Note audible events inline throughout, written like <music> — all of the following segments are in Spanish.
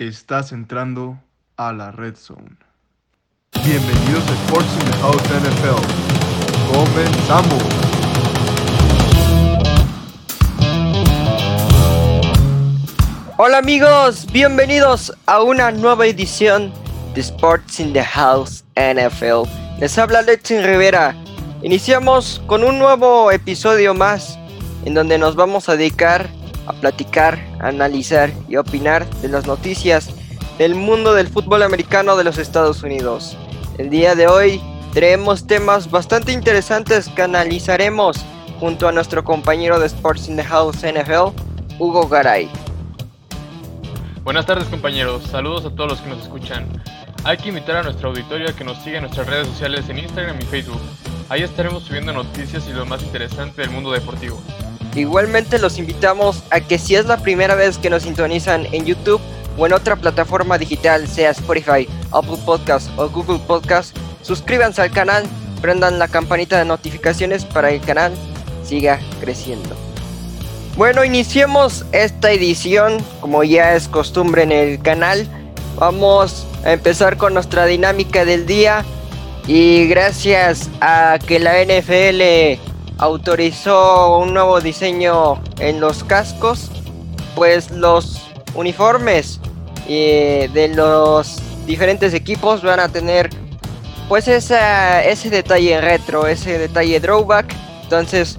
Estás entrando a la Red Zone. Bienvenidos a Sports in the House NFL. Comenzamos. Hola amigos, bienvenidos a una nueva edición de Sports in the House NFL. Les habla Lexin Rivera. Iniciamos con un nuevo episodio más en donde nos vamos a dedicar a platicar, analizar y opinar de las noticias del mundo del fútbol americano de los Estados Unidos. El día de hoy traemos temas bastante interesantes que analizaremos junto a nuestro compañero de Sports in the House NFL, Hugo Garay. Buenas tardes compañeros, saludos a todos los que nos escuchan. Hay que invitar a nuestra auditorio a que nos siga en nuestras redes sociales en Instagram y Facebook. Ahí estaremos subiendo noticias y lo más interesante del mundo deportivo. Igualmente los invitamos a que si es la primera vez que nos sintonizan en YouTube o en otra plataforma digital, sea Spotify, Apple Podcast o Google Podcast, suscríbanse al canal, prendan la campanita de notificaciones para que el canal siga creciendo. Bueno, iniciemos esta edición, como ya es costumbre en el canal. Vamos a empezar con nuestra dinámica del día. Y gracias a que la NFL autorizó un nuevo diseño en los cascos, pues los uniformes eh, de los diferentes equipos van a tener pues esa, ese detalle retro, ese detalle drawback. Entonces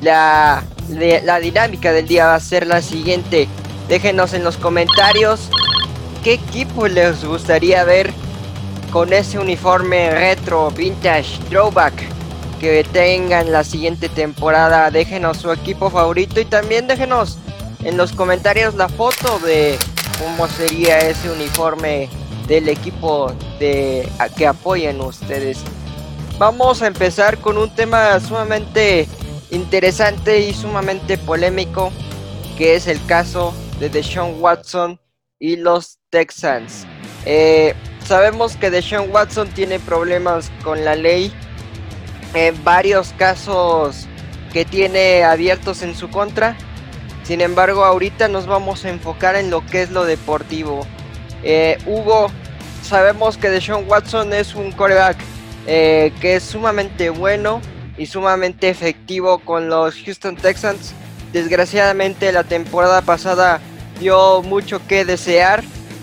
la, la dinámica del día va a ser la siguiente. Déjenos en los comentarios qué equipo les gustaría ver con ese uniforme retro, vintage, throwback que tengan la siguiente temporada. Déjenos su equipo favorito y también déjenos en los comentarios la foto de cómo sería ese uniforme del equipo de que apoyen ustedes. Vamos a empezar con un tema sumamente interesante y sumamente polémico, que es el caso de Deshaun Watson y los Texans. Eh, sabemos que Deshaun Watson tiene problemas con la ley en varios casos que tiene abiertos en su contra. Sin embargo, ahorita nos vamos a enfocar en lo que es lo deportivo. Eh, Hugo, sabemos que Deshaun Watson es un coreback eh, que es sumamente bueno y sumamente efectivo con los Houston Texans. Desgraciadamente la temporada pasada dio mucho que desear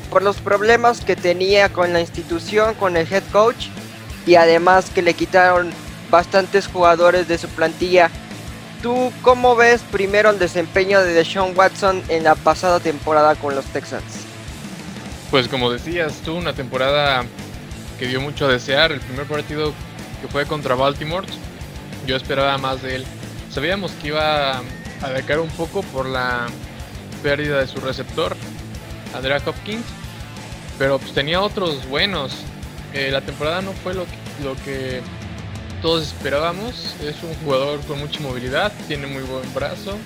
por los problemas que tenía con la institución, con el head coach y además que le quitaron bastantes jugadores de su plantilla. ¿Tú cómo ves primero el desempeño de Deshaun Watson en la pasada temporada con los Texans? Pues como decías, tuvo una temporada que dio mucho a desear. El primer partido que fue contra Baltimore, yo esperaba más de él. Sabíamos que iba a decaer un poco por la pérdida de su receptor, Andrea Hopkins, pero pues tenía otros buenos. Eh, la temporada no fue lo lo que todos esperábamos. Es un jugador con mucha movilidad, tiene muy buen brazo.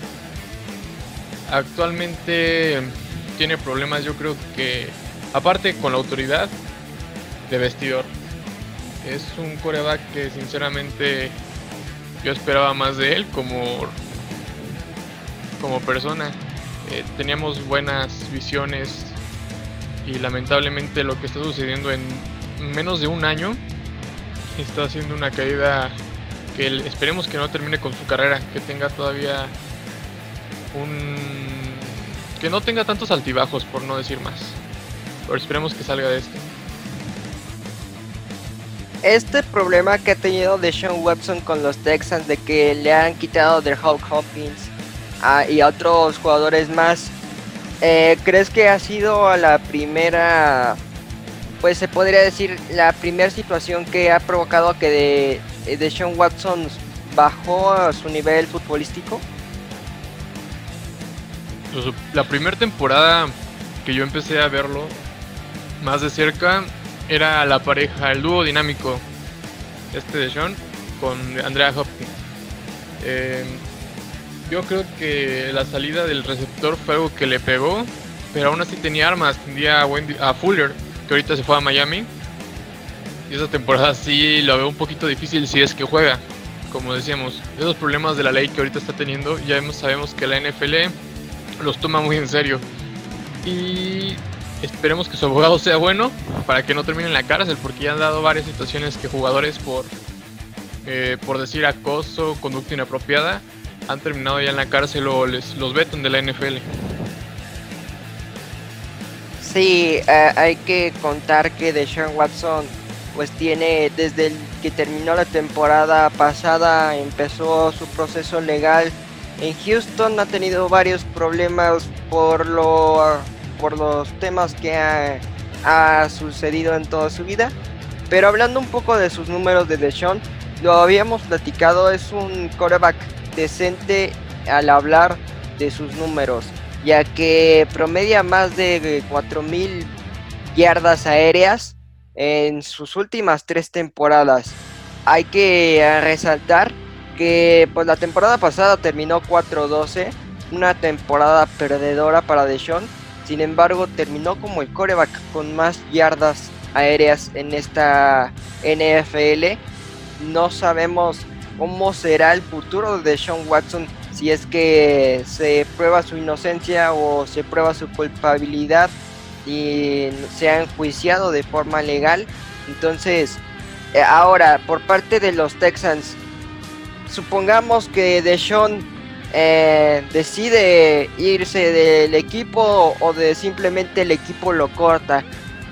Actualmente tiene problemas, yo creo que, aparte con la autoridad de vestidor. Es un coreback que sinceramente yo esperaba más de él como, como persona. Eh, teníamos buenas visiones y lamentablemente lo que está sucediendo en menos de un año está haciendo una caída que esperemos que no termine con su carrera, que tenga todavía un... que no tenga tantos altibajos, por no decir más. Pero esperemos que salga de esto. Este problema que ha tenido de Sean Webson con los Texans de que le han quitado de Hulk Hopkins ah, y a otros jugadores más, eh, ¿crees que ha sido la primera pues se podría decir la primera situación que ha provocado que de, eh, de Sean Watson bajó a su nivel futbolístico? Pues, la primera temporada que yo empecé a verlo más de cerca era la pareja, el dúo dinámico este de Sean con Andrea Hopkins. Em, yo creo que la salida del receptor fue algo que le pegó, pero aún así tenía armas, tenía a, Wendy, a Fuller, que ahorita se fue a Miami. Y esa temporada sí lo veo un poquito difícil si es que juega. Como decíamos, esos problemas de la ley que ahorita está teniendo, ya sabemos que la NFL los toma muy en serio. Y esperemos que su abogado sea bueno para que no termine en la cárcel, porque ya han dado varias situaciones que jugadores por, eh, por decir acoso, conducta inapropiada, han terminado ya en la cárcel o les, los vetan de la NFL. Sí, eh, hay que contar que Deshaun Watson pues tiene desde el que terminó la temporada pasada empezó su proceso legal en Houston ha tenido varios problemas por lo por los temas que ha, ha sucedido en toda su vida. Pero hablando un poco de sus números de Deshaun lo habíamos platicado es un quarterback decente al hablar de sus números ya que promedia más de 4000 yardas aéreas en sus últimas tres temporadas. Hay que resaltar que pues la temporada pasada terminó 4-12, una temporada perdedora para Deshaun. Sin embargo, terminó como el coreback con más yardas aéreas en esta NFL. No sabemos cómo será el futuro de Deshaun Watson si es que se prueba su inocencia o se prueba su culpabilidad y se ha enjuiciado de forma legal. Entonces, eh, ahora, por parte de los Texans, supongamos que Deshaun eh, decide irse del equipo o de simplemente el equipo lo corta.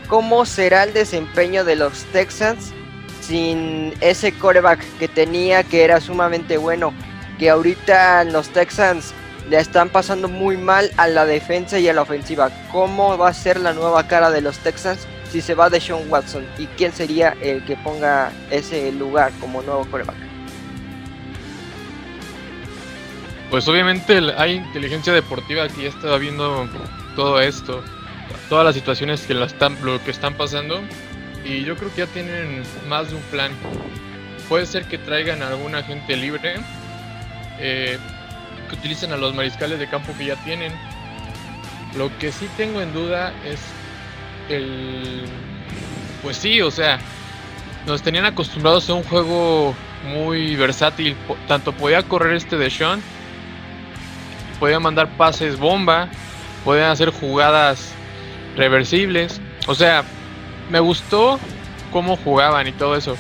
¿Cómo será el desempeño de los Texans sin ese coreback que tenía que era sumamente bueno? Que ahorita los Texans le están pasando muy mal a la defensa y a la ofensiva. ¿Cómo va a ser la nueva cara de los Texans si se va de Sean Watson? ¿Y quién sería el que ponga ese lugar como nuevo coreback? Pues obviamente hay inteligencia deportiva que ya está viendo todo esto, todas las situaciones que, la están, lo que están pasando y yo creo que ya tienen más de un plan. Puede ser que traigan a alguna gente libre, eh, que utilicen a los mariscales de campo que ya tienen. Lo que sí tengo en duda es el... Pues sí, o sea, nos tenían acostumbrados a un juego muy versátil. Tanto podía correr este de Sean, podía mandar pases bomba, podían hacer jugadas reversibles. O sea, me gustó cómo jugaban y todo eso.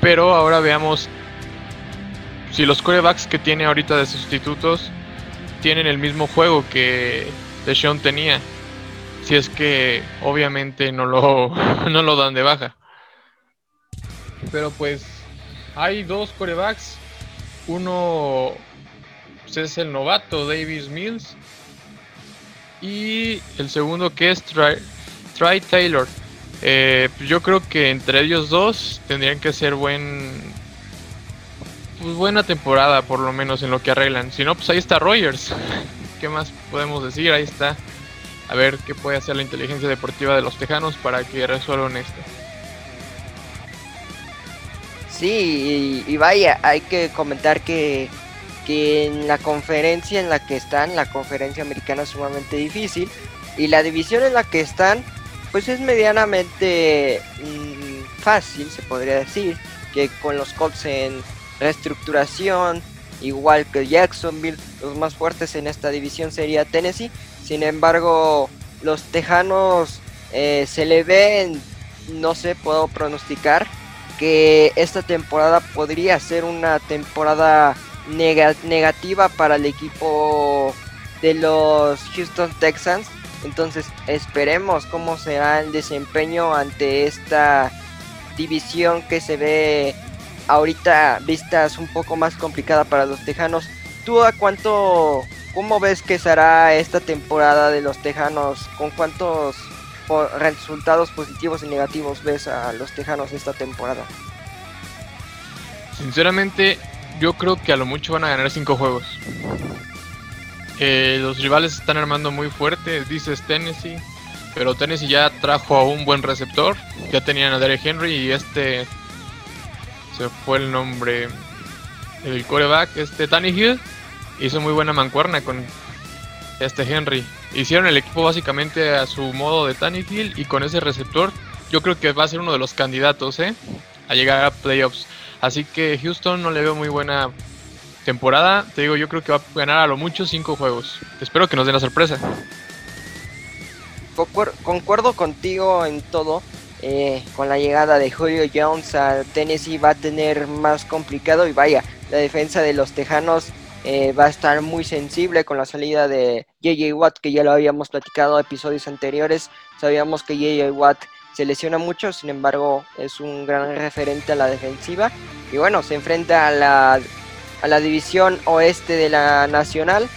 Pero ahora veamos si los corebacks que tiene ahorita de sustitutos tienen el mismo juego que Deshaun tenía. Si es que obviamente no lo, <laughs> no lo dan de baja. Pero pues hay dos corebacks. Uno pues, es el novato Davis Mills. Y el segundo que es Try, Taylor. Eh, yo creo que entre ellos dos tendrían que ser buen pues buena temporada, por lo menos en lo que arreglan. Si no, pues ahí está Rogers. ¿Qué más podemos decir? Ahí está. A ver qué puede hacer la inteligencia deportiva de los Tejanos para que resuelvan esto. Sí, y, vaya, hay que comentar que, que en la conferencia en la que están, la conferencia americana es sumamente difícil. Y la división en la que están, pues es medianamente mm, fácil, se podría decir. Que con los Colts en reestructuración, igual que Jacksonville, los más fuertes en esta división sería Tennessee. Sin embargo, los Tejanos eh, se le ven, no sé, puedo pronosticar que esta temporada podría ser una temporada negativa para el equipo de los Houston Texans. Entonces esperemos cómo será el desempeño ante esta división que se ve ahorita vistas un poco más complicada para los Tejanos. ¿Tú a cuánto, cómo ves que será esta temporada de los Tejanos? ¿Con cuántos resultados positivos y negativos ves a los Tejanos esta temporada? Sinceramente, yo creo que a lo mucho van a ganar cinco juegos. Eh, los rivales están armando muy fuerte, dices Tennessee, pero Tennessee ya trajo a un buen receptor, ya tenían a Derek Henry y este se fue el nombre el coreback, este Hill hizo muy buena mancuerna con este Henry. Hicieron el equipo básicamente a su modo de Hill y con ese receptor yo creo que va a ser uno de los candidatos ¿eh? a llegar a playoffs. Así que Houston no le veo muy buena temporada. Te digo, yo creo que va a ganar a lo mucho cinco juegos. Espero que nos den la sorpresa. concuerdo contigo en todo. Eh, con la llegada de Julio Jones a Tennessee va a tener más complicado y vaya, la defensa de los Tejanos eh, va a estar muy sensible con la salida de JJ Watt, que ya lo habíamos platicado en episodios anteriores. Sabíamos que JJ Watt se lesiona mucho, sin embargo es un gran referente a la defensiva. Y bueno, se enfrenta a la, a la división oeste de la Nacional,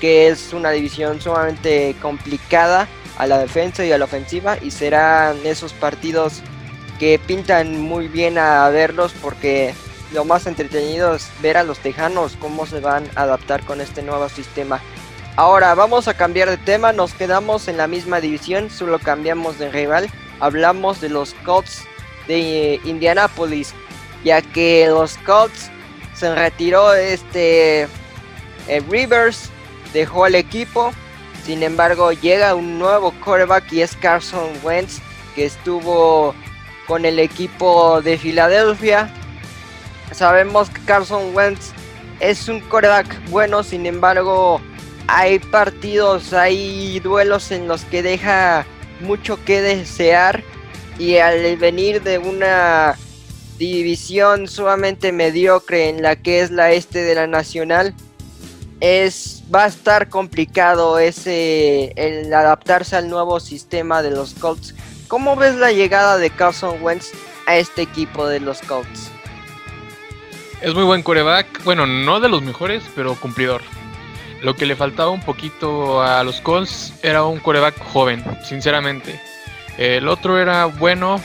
que es una división sumamente complicada a la defensa y a la ofensiva y serán esos partidos que pintan muy bien a verlos porque lo más entretenido es ver a los tejanos cómo se van a adaptar con este nuevo sistema. Ahora vamos a cambiar de tema, nos quedamos en la misma división, solo cambiamos de rival. Hablamos de los Colts de Indianapolis, ya que los Colts se retiró este eh, Rivers, dejó el equipo sin embargo, llega un nuevo quarterback y es Carson Wentz, que estuvo con el equipo de Filadelfia. Sabemos que Carson Wentz es un quarterback bueno, sin embargo, hay partidos, hay duelos en los que deja mucho que desear y al venir de una división sumamente mediocre en la que es la este de la nacional, es va a estar complicado ese el adaptarse al nuevo sistema de los Colts. ¿Cómo ves la llegada de Carson Wentz a este equipo de los Colts? Es muy buen coreback, bueno, no de los mejores, pero cumplidor. Lo que le faltaba un poquito a los Colts era un coreback joven, sinceramente. El otro era bueno,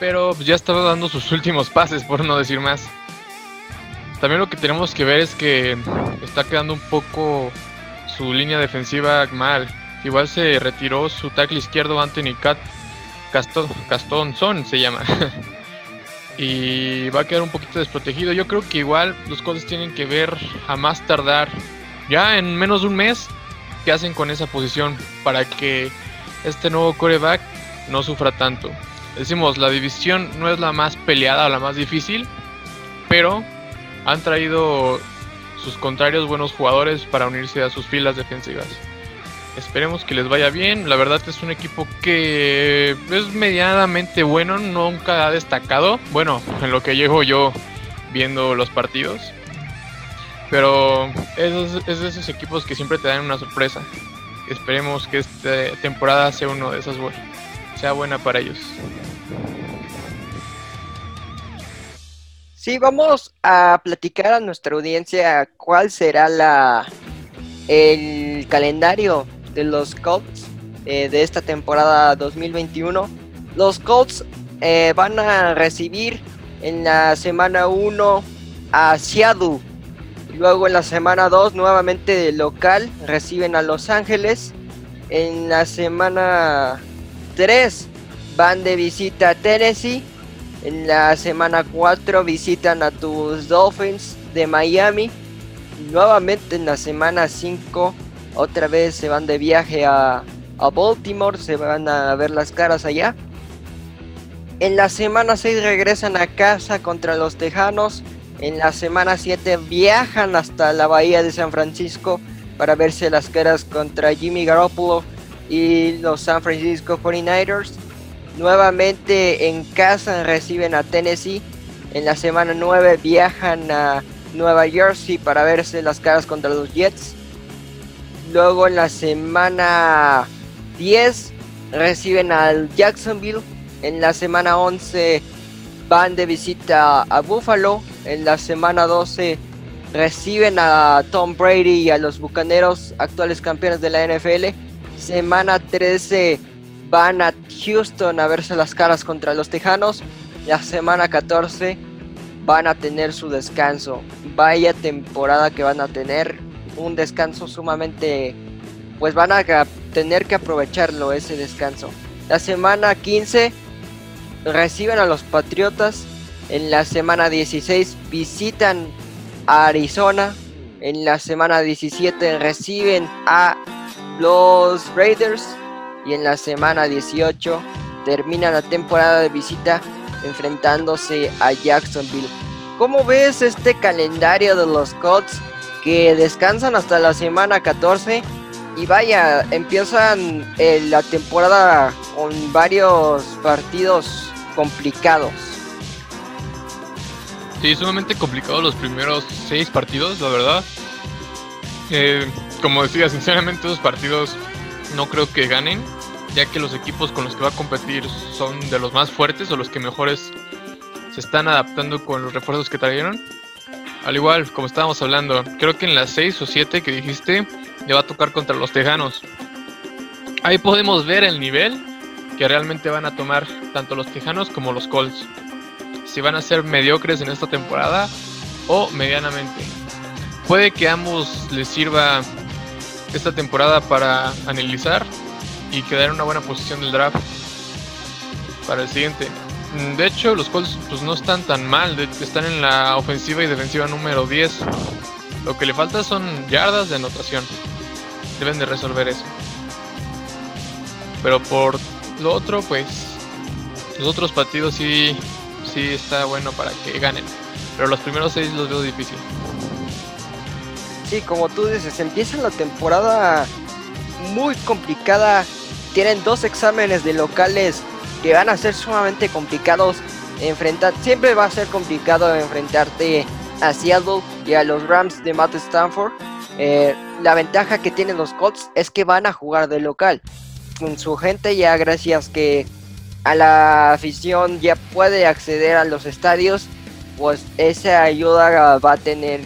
pero ya estaba dando sus <laughs> últimos pases, por no decir más. También lo que tenemos que ver es que está quedando un poco su línea defensiva mal. Igual se retiró su tackle izquierdo Anthony Cat Caston, Son se llama. <laughs> y va a quedar un poquito desprotegido. Yo creo que igual los Colts tienen que ver a más tardar ya en menos de un mes qué hacen con esa posición para que este nuevo coreback no sufra tanto. Decimos, la división no es la más peleada o la más difícil, pero han traído sus contrarios buenos jugadores para unirse a sus filas defensivas. Esperemos que les vaya bien. La verdad es un equipo que es medianamente bueno, nunca ha destacado. Bueno, en lo que llego yo viendo los partidos. Pero es, es de esos equipos que siempre te dan una sorpresa. Esperemos que esta temporada sea uno de esos sea buena para ellos. Sí, vamos a platicar a nuestra audiencia cuál será la el calendario de los Colts eh, de esta temporada 2021. Los Colts eh, van a recibir en la semana 1 a Seattle. Luego en la semana 2 nuevamente de local reciben a Los Ángeles. En la semana 3 van de visita a Tennessee en la semana 4 visitan a tus Dolphins de Miami. Nuevamente en la semana 5 otra vez se van de viaje a, Baltimore, se van a ver las caras allá. En la semana 6 regresan a casa contra los Tejanos. En la semana 7 viajan hasta la bahía de San Francisco para verse las caras contra Jimmy Garoppolo y los San Francisco 49ers. Nuevamente en casa reciben a Tennessee. En la semana 9 viajan a Nueva Jersey para verse las caras contra los Jets. Luego en la semana 10 reciben al Jacksonville. En la semana 11 van de visita a Buffalo. En la semana 12 reciben a Tom Brady y a los Bucaneros, actuales campeones de la NFL. Semana 13 van a Houston a verse las caras contra los Tejanos. La semana 14 van a tener su descanso. Vaya temporada que van a tener. Un descanso sumamente... Pues van a tener que aprovecharlo ese descanso. La semana 15 reciben a los Patriotas. En la semana 16 visitan a Arizona. En la semana 17 reciben a los Raiders y en la semana 18 termina la temporada de visita enfrentándose a Jacksonville. ¿Cómo ves este calendario de los Colts que descansan hasta la semana 14 y vaya, empiezan eh, la temporada con varios partidos complicados. Sí, sumamente complicado los primeros seis partidos, la verdad. Eh, como decía, sinceramente esos partidos no creo que ganen, ya que los equipos con los que va a competir son de los más fuertes o los que mejores se están adaptando con los refuerzos que trajeron. Al igual, como estábamos hablando, creo que en las 6 o 7 que dijiste, le va a tocar contra los Tejanos. Ahí podemos ver el nivel que realmente van a tomar tanto los Tejanos como los Colts. Si van a ser mediocres en esta temporada o medianamente. Puede que ambos les sirva esta temporada para analizar y quedar en una buena posición del draft para el siguiente. Mm, de hecho, los Colts pues, no están tan mal, están en la ofensiva y defensiva número 10. Lo que le falta son yardas de anotación. Deben de resolver eso. Pero por lo otro, pues los otros partidos sí, sí está bueno para que ganen. Pero los primeros seis los veo difícil. Sí, como tú dices, empieza la temporada muy complicada. Tienen dos exámenes de locales que van a ser sumamente complicados enfrentar. Siempre va a ser complicado enfrentarte a Seattle y a los Rams de Matt Stanford. Eh, la ventaja que tienen los Colts es que van a jugar de local. Con su gente ya gracias que a la afición ya puede acceder a los estadios, pues esa ayuda va a tener,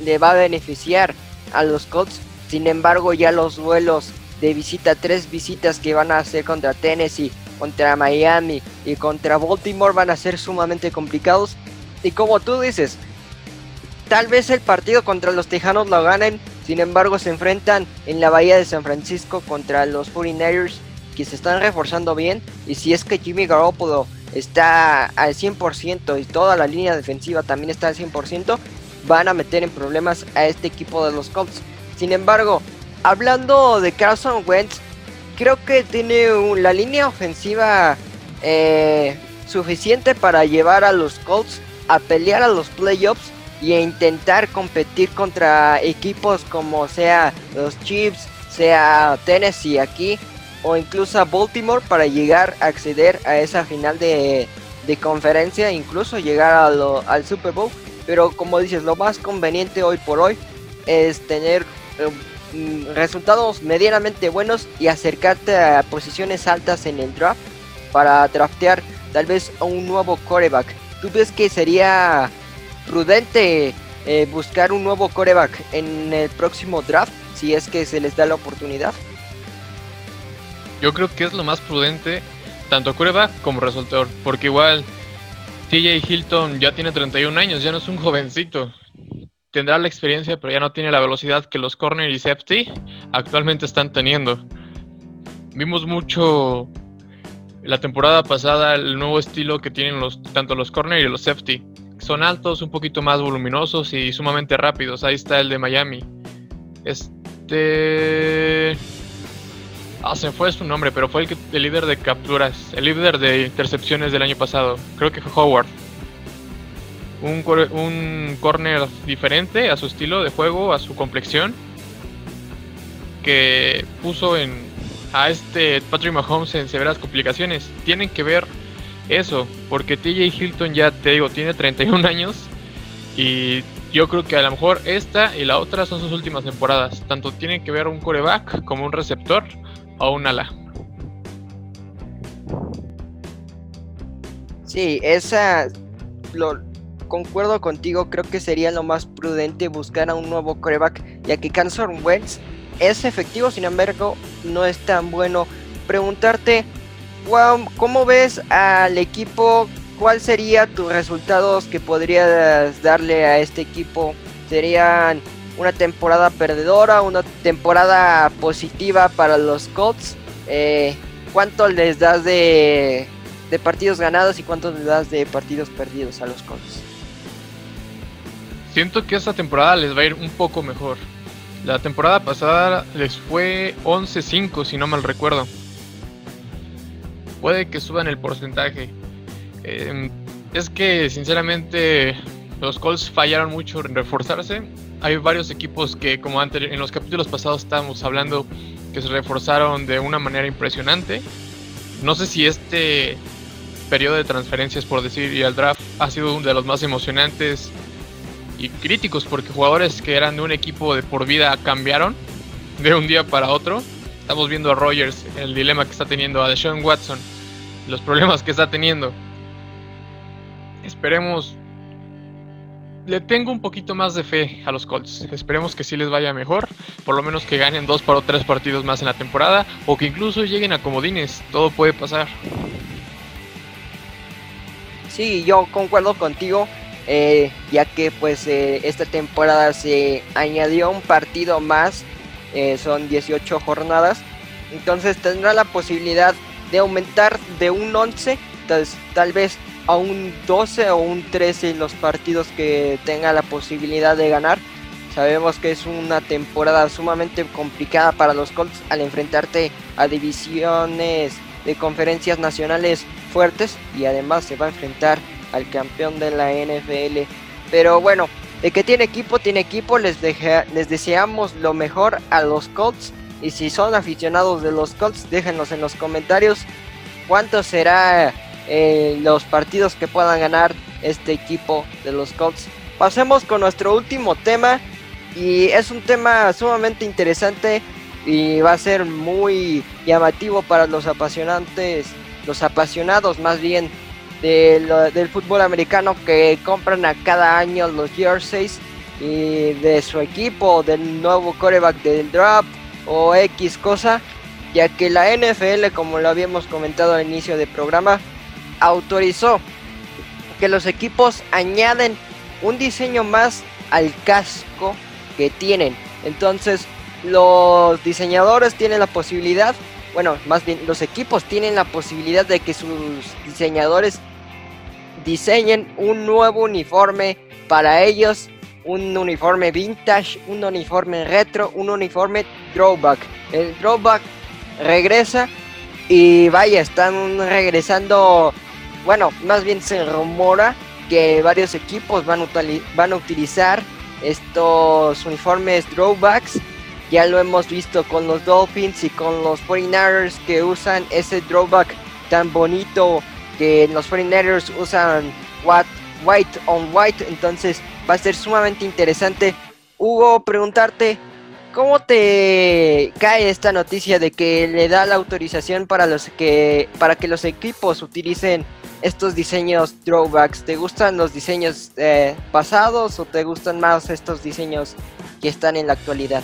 le va a beneficiar a los Colts. Sin embargo, ya los vuelos de visita, tres visitas que van a hacer contra Tennessee, contra Miami y contra Baltimore van a ser sumamente complicados. Y como tú dices, tal vez el partido contra los Tejanos lo ganen, sin embargo se enfrentan en la Bahía de San Francisco contra los 49ers que se están reforzando bien y si es que Jimmy Garoppolo está al 100% y toda la línea defensiva también está al 100%, van a meter en problemas a este equipo de los Colts. Sin embargo, hablando de Carson Wentz, creo que tiene la línea ofensiva eh, suficiente para llevar a los Colts a pelear a los playoffs y a intentar competir contra equipos como sea los Chiefs, sea Tennessee aquí o incluso a Baltimore para llegar a acceder a esa final de, conferencia, incluso llegar al Super Bowl. Pero como dices, lo más conveniente hoy por hoy es tener eh, resultados medianamente buenos y acercarte a posiciones altas en el draft para draftear tal vez un nuevo coreback. ¿Tú ves que sería prudente eh, buscar un nuevo coreback en el próximo draft si es que se les da la oportunidad? Yo creo que es lo más prudente, tanto coreback como resultador, porque igual TJ Hilton ya tiene 31 años, ya no es un jovencito tendrá la experiencia, pero ya no tiene la velocidad que los corner y safety actualmente están teniendo. Vimos mucho la temporada pasada el nuevo estilo que tienen los tanto los corner y los safety. Son altos, un poquito más voluminosos y sumamente rápidos. Ahí está el de Miami. Este Ah, se fue su nombre, pero fue el, el líder de capturas, el líder de intercepciones del año pasado. Creo que fue Howard un, un corner diferente a su estilo de juego, a su complexión, que puso en, a este Patrick Mahomes en severas complicaciones. Tienen que ver eso, porque TJ Hilton ya te digo, tiene 31 años y yo creo que a lo mejor esta y la otra son sus últimas temporadas. Tanto tienen que ver un coreback como un receptor o un ala. Sí, esa lo, concuerdo contigo, creo que sería lo más prudente buscar a un nuevo coreback, ya que Carson Wentz es efectivo, sin embargo, no es tan bueno. Preguntarte, ¿cómo ves al equipo? ¿Cuál sería tus resultados que podrías darle a este equipo? ¿Serían una temporada perdedora, una temporada positiva para los Colts? Eh, ¿Cuánto les das de partidos ganados y cuánto les das de partidos perdidos a los Colts? Siento que esta temporada les va a ir un poco mejor. La temporada pasada les fue 11-5, si no mal recuerdo. Puede que suban el porcentaje. Em, es que, sinceramente, los Colts fallaron mucho en reforzarse. Hay varios equipos que, como antes en los capítulos pasados estábamos hablando, que se reforzaron de una manera impresionante. No sé si este periodo de transferencias, por decir, y el draft ha sido uno de los más emocionantes y críticos, porque jugadores que eran de un equipo de por vida cambiaron de un día para otro. Estamos viendo a Rogers, el dilema que está teniendo, a Deshaun Watson, los problemas que está teniendo. Esperemos. Le tengo un poquito más de fe a los Colts. Esperemos que sí les vaya mejor. Por lo menos que ganen dos o tres partidos más en la temporada. O que incluso lleguen a comodines. Todo puede pasar. Sí, yo concuerdo contigo. Eh, ya que pues eh, esta temporada se añadió un partido más eh, son 18 jornadas. Entonces tendrá la posibilidad de aumentar de un 11, entonces, tal vez a un 12 o un 13 los partidos que tenga la posibilidad de ganar. Sabemos que es una temporada sumamente complicada para los Colts al enfrentarte a divisiones de conferencias nacionales fuertes y además se va a enfrentar al campeón de la NFL. Pero bueno, de que tiene equipo, tiene equipo. Les, les deseamos lo mejor a los Colts. Y si son aficionados de los Colts, déjenlos en los comentarios cuántos será eh, los partidos que puedan ganar este equipo de los Colts. Pasemos con nuestro último tema. Y es un tema sumamente interesante y va a ser muy llamativo para los apasionantes, los apasionados más bien del fútbol americano que compran a cada año los jerseys y de su equipo, del nuevo coreback del draft o X cosa, ya que la NFL, como lo habíamos comentado al inicio del programa, autorizó que los equipos añaden un diseño más al casco que tienen. Entonces, los diseñadores tienen la posibilidad, bueno, más bien los equipos tienen la posibilidad de que sus diseñadores diseñen un nuevo uniforme para ellos, un uniforme vintage, un uniforme retro, un uniforme throwback. El throwback regresa y vaya, están regresando, bueno, más bien se rumora que varios equipos van a, van a utilizar estos uniformes throwbacks. Ya lo hemos visto con los Dolphins y con los 49ers que usan ese throwback tan bonito que los 49ers usan white on white, entonces va a ser sumamente interesante. Hugo, preguntarte, ¿cómo te cae esta noticia de que le da la autorización para, los que, para que los equipos utilicen estos diseños throwbacks? ¿Te gustan los diseños eh, pasados o te gustan más estos diseños que están en la actualidad?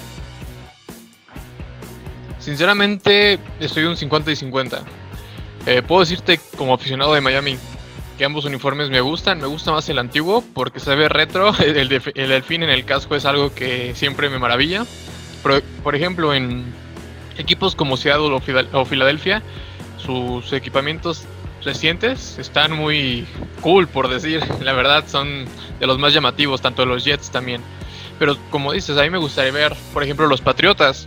Sinceramente, estoy un 50 y 50. Eh, puedo decirte como aficionado de Miami que ambos uniformes me gustan. Me gusta más el antiguo porque se ve retro. <laughs> El, delfín en el casco es algo que siempre me maravilla. Por, ejemplo, en equipos como Seattle o, Filadelfia, sus equipamientos recientes están muy cool, por decir. <laughs> La verdad, son de los más llamativos, tanto de los Jets también. Pero como dices, a mí me gustaría ver, por ejemplo, los Patriotas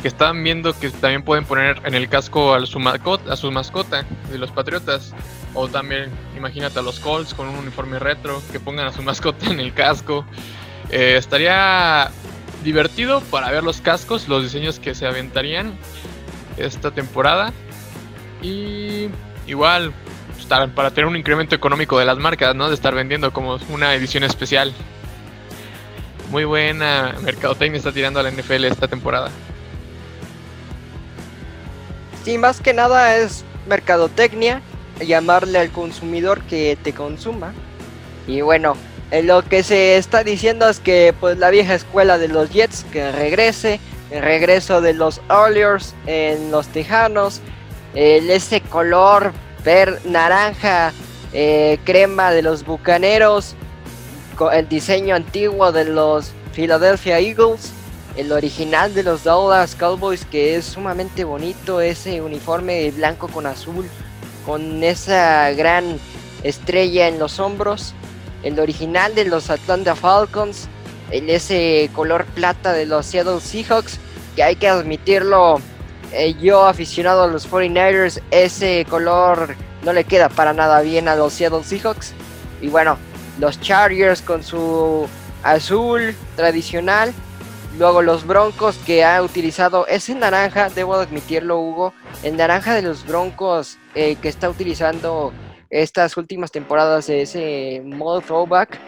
que están viendo que también pueden poner en el casco a su, mascota, a su mascota de los Patriotas. O también, imagínate a los Colts con un uniforme retro, que pongan a su <laughs> mascota en el casco. Eh, estaría divertido para ver los cascos, los diseños que se aventarían esta temporada. Y igual, para tener un incremento económico de las marcas, ¿no? De estar vendiendo como una edición especial. Muy buena mercadotecnia está tirando a la NFL esta temporada. Sí, más que nada es mercadotecnia, llamarle al consumidor que te consuma. Y bueno, lo que se está diciendo es que pues la vieja escuela de los Jets que regrese, el regreso de los Oilers en los Tejanos, ese color ver naranja eh, crema de los Bucaneros, el diseño antiguo de los Philadelphia Eagles el original de los Dallas Cowboys que es sumamente bonito, ese uniforme blanco con azul, con esa gran estrella en los hombros, el original de los Atlanta Falcons, el ese color plata de los Seattle Seahawks, que hay que admitirlo, eh, yo aficionado a los 49ers, ese color no le queda para nada bien a los Seattle Seahawks. Y bueno, los Chargers con su azul tradicional Luego los Broncos que ha utilizado ese naranja, debo admitirlo Hugo, el naranja de los Broncos eh, que está utilizando estas últimas temporadas de ese modo throwback,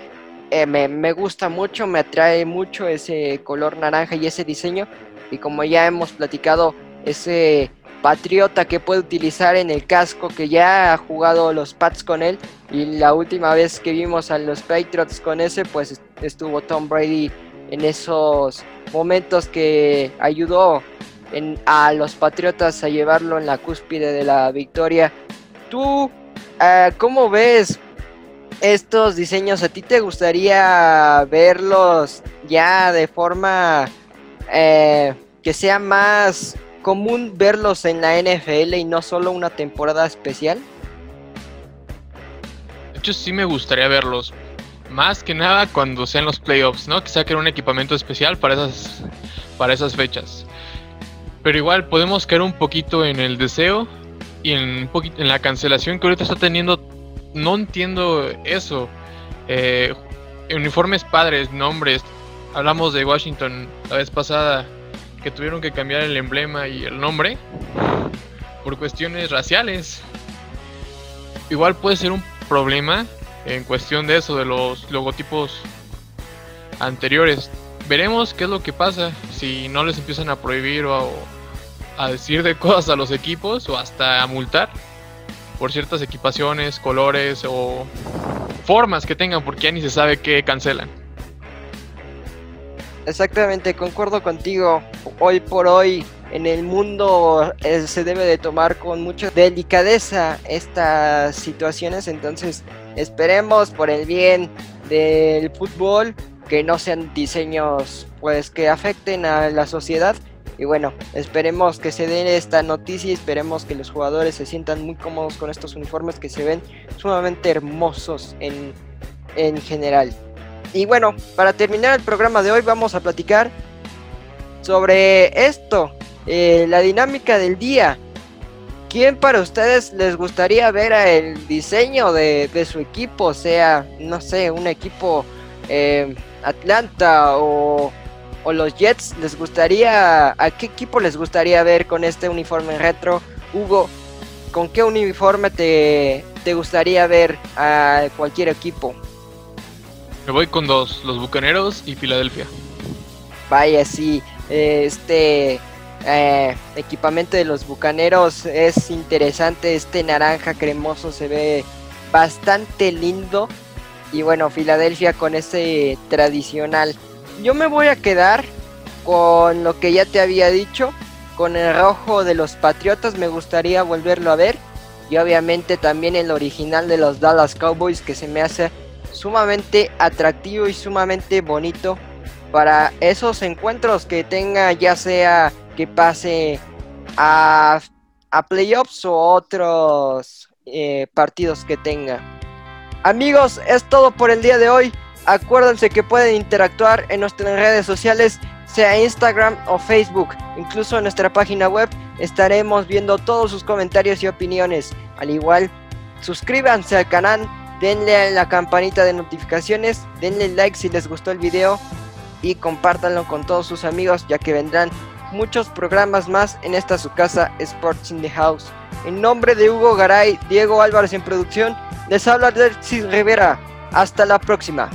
eh, me, me, gusta mucho, me atrae mucho ese color naranja y ese diseño. Y como ya hemos platicado, ese patriota que puede utilizar en el casco, que ya ha jugado los Pats con él. Y la última vez que vimos a los Patriots con ese, pues estuvo Tom Brady en esos momentos que ayudó a los Patriotas a llevarlo en la cúspide de la victoria. ¿Tú uh, cómo ves estos diseños? ¿A ti te gustaría verlos ya de forma eh, que sea más común verlos en la NFL y no solo una temporada especial? De hecho, sí me gustaría verlos. Más que nada cuando sean los playoffs, ¿no? Que saquen un equipamiento especial para esas, para esas fechas. Pero igual podemos caer un poquito en el deseo y en, en la cancelación que ahorita está teniendo. No entiendo eso. Eh, uniformes padres, nombres. Hablamos de Washington la vez pasada que tuvieron que cambiar el emblema y el nombre por cuestiones raciales. Igual puede ser un problema en cuestión de eso, de los logotipos anteriores. Veremos qué es lo que pasa si no les empiezan a prohibir o a, decir de <laughs> cosas a los equipos o hasta a multar por ciertas equipaciones, colores o formas que tengan porque ya ni se sabe qué cancelan. Exactamente, concuerdo contigo. Hoy por hoy en el mundo eh, se debe de tomar con mucha delicadeza estas situaciones, entonces esperemos por el bien del fútbol que no sean diseños pues que afecten a la sociedad y bueno, esperemos que se dé esta noticia y esperemos que los jugadores se sientan muy cómodos con estos uniformes que se ven sumamente hermosos en, en general. Y bueno, para terminar el programa de hoy vamos a platicar sobre esto, eh, la dinámica del día. ¿Quién para ustedes les gustaría ver el diseño de, su equipo? Sea, no sé, un equipo eh, Atlanta o, o, los Jets. ¿Les gustaría, a qué equipo les gustaría ver con este uniforme retro? Hugo, ¿con qué uniforme te, te gustaría ver a cualquier equipo? Me voy con dos, los Bucaneros y Filadelfia. Vaya, sí, este eh, equipamiento de los Bucaneros es interesante, este naranja cremoso se ve bastante lindo. Y bueno, Filadelfia con ese tradicional. Yo me voy a quedar con lo que ya te había dicho, con el rojo de los Patriotas, me gustaría volverlo a ver. Y obviamente también el original de los Dallas Cowboys que se me hace sumamente atractivo y sumamente bonito para esos encuentros que tenga, ya sea pase a, a playoffs o otros eh, partidos que tenga. Amigos, es todo por el día de hoy. Acuérdense que pueden interactuar en nuestras redes sociales, sea Instagram o Facebook. Incluso en nuestra página web estaremos viendo todos sus comentarios y opiniones. Al igual, suscríbanse al canal denle a la campanita de notificaciones, denle like si les gustó el video y compártanlo con todos sus amigos ya que vendrán muchos programas más en esta su casa Sports in the House. En nombre de Hugo Garay, Diego Álvarez en producción, les habla Alexis Rivera. Hasta la próxima.